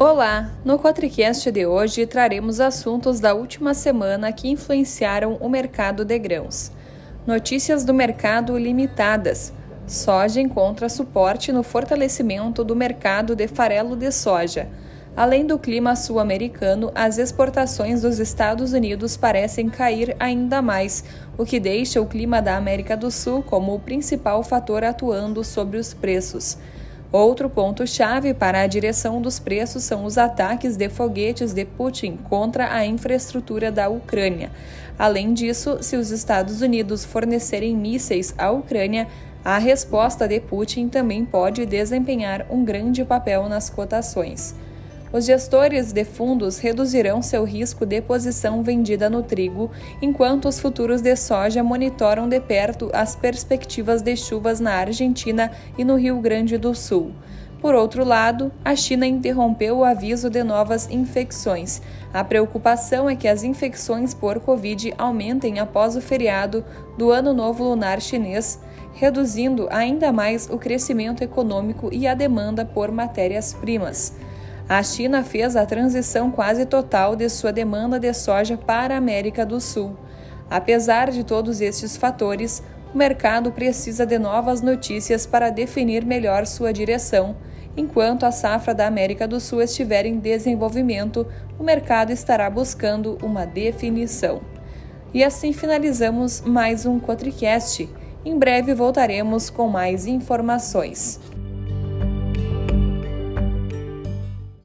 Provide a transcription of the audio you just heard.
Olá! No Quatricast de hoje traremos assuntos da última semana que influenciaram o mercado de grãos. Notícias do mercado limitadas. Soja encontra suporte no fortalecimento do mercado de farelo de soja. Além do clima sul-americano, as exportações dos Estados Unidos parecem cair ainda mais, o que deixa o clima da América do Sul como o principal fator atuando sobre os preços. Outro ponto-chave para a direção dos preços são os ataques de foguetes de Putin contra a infraestrutura da Ucrânia. Além disso, se os Estados Unidos fornecerem mísseis à Ucrânia, a resposta de Putin também pode desempenhar um grande papel nas cotações. Os gestores de fundos reduzirão seu risco de posição vendida no trigo, enquanto os futuros de soja monitoram de perto as perspectivas de chuvas na Argentina e no Rio Grande do Sul. Por outro lado, a China interrompeu o aviso de novas infecções. A preocupação é que as infecções por Covid aumentem após o feriado do Ano Novo Lunar Chinês, reduzindo ainda mais o crescimento econômico e a demanda por matérias-primas. A China fez a transição quase total de sua demanda de soja para a América do Sul. Apesar de todos estes fatores, o mercado precisa de novas notícias para definir melhor sua direção. Enquanto a safra da América do Sul estiver em desenvolvimento, o mercado estará buscando uma definição. E assim finalizamos mais um Cotricast. Em breve voltaremos com mais informações.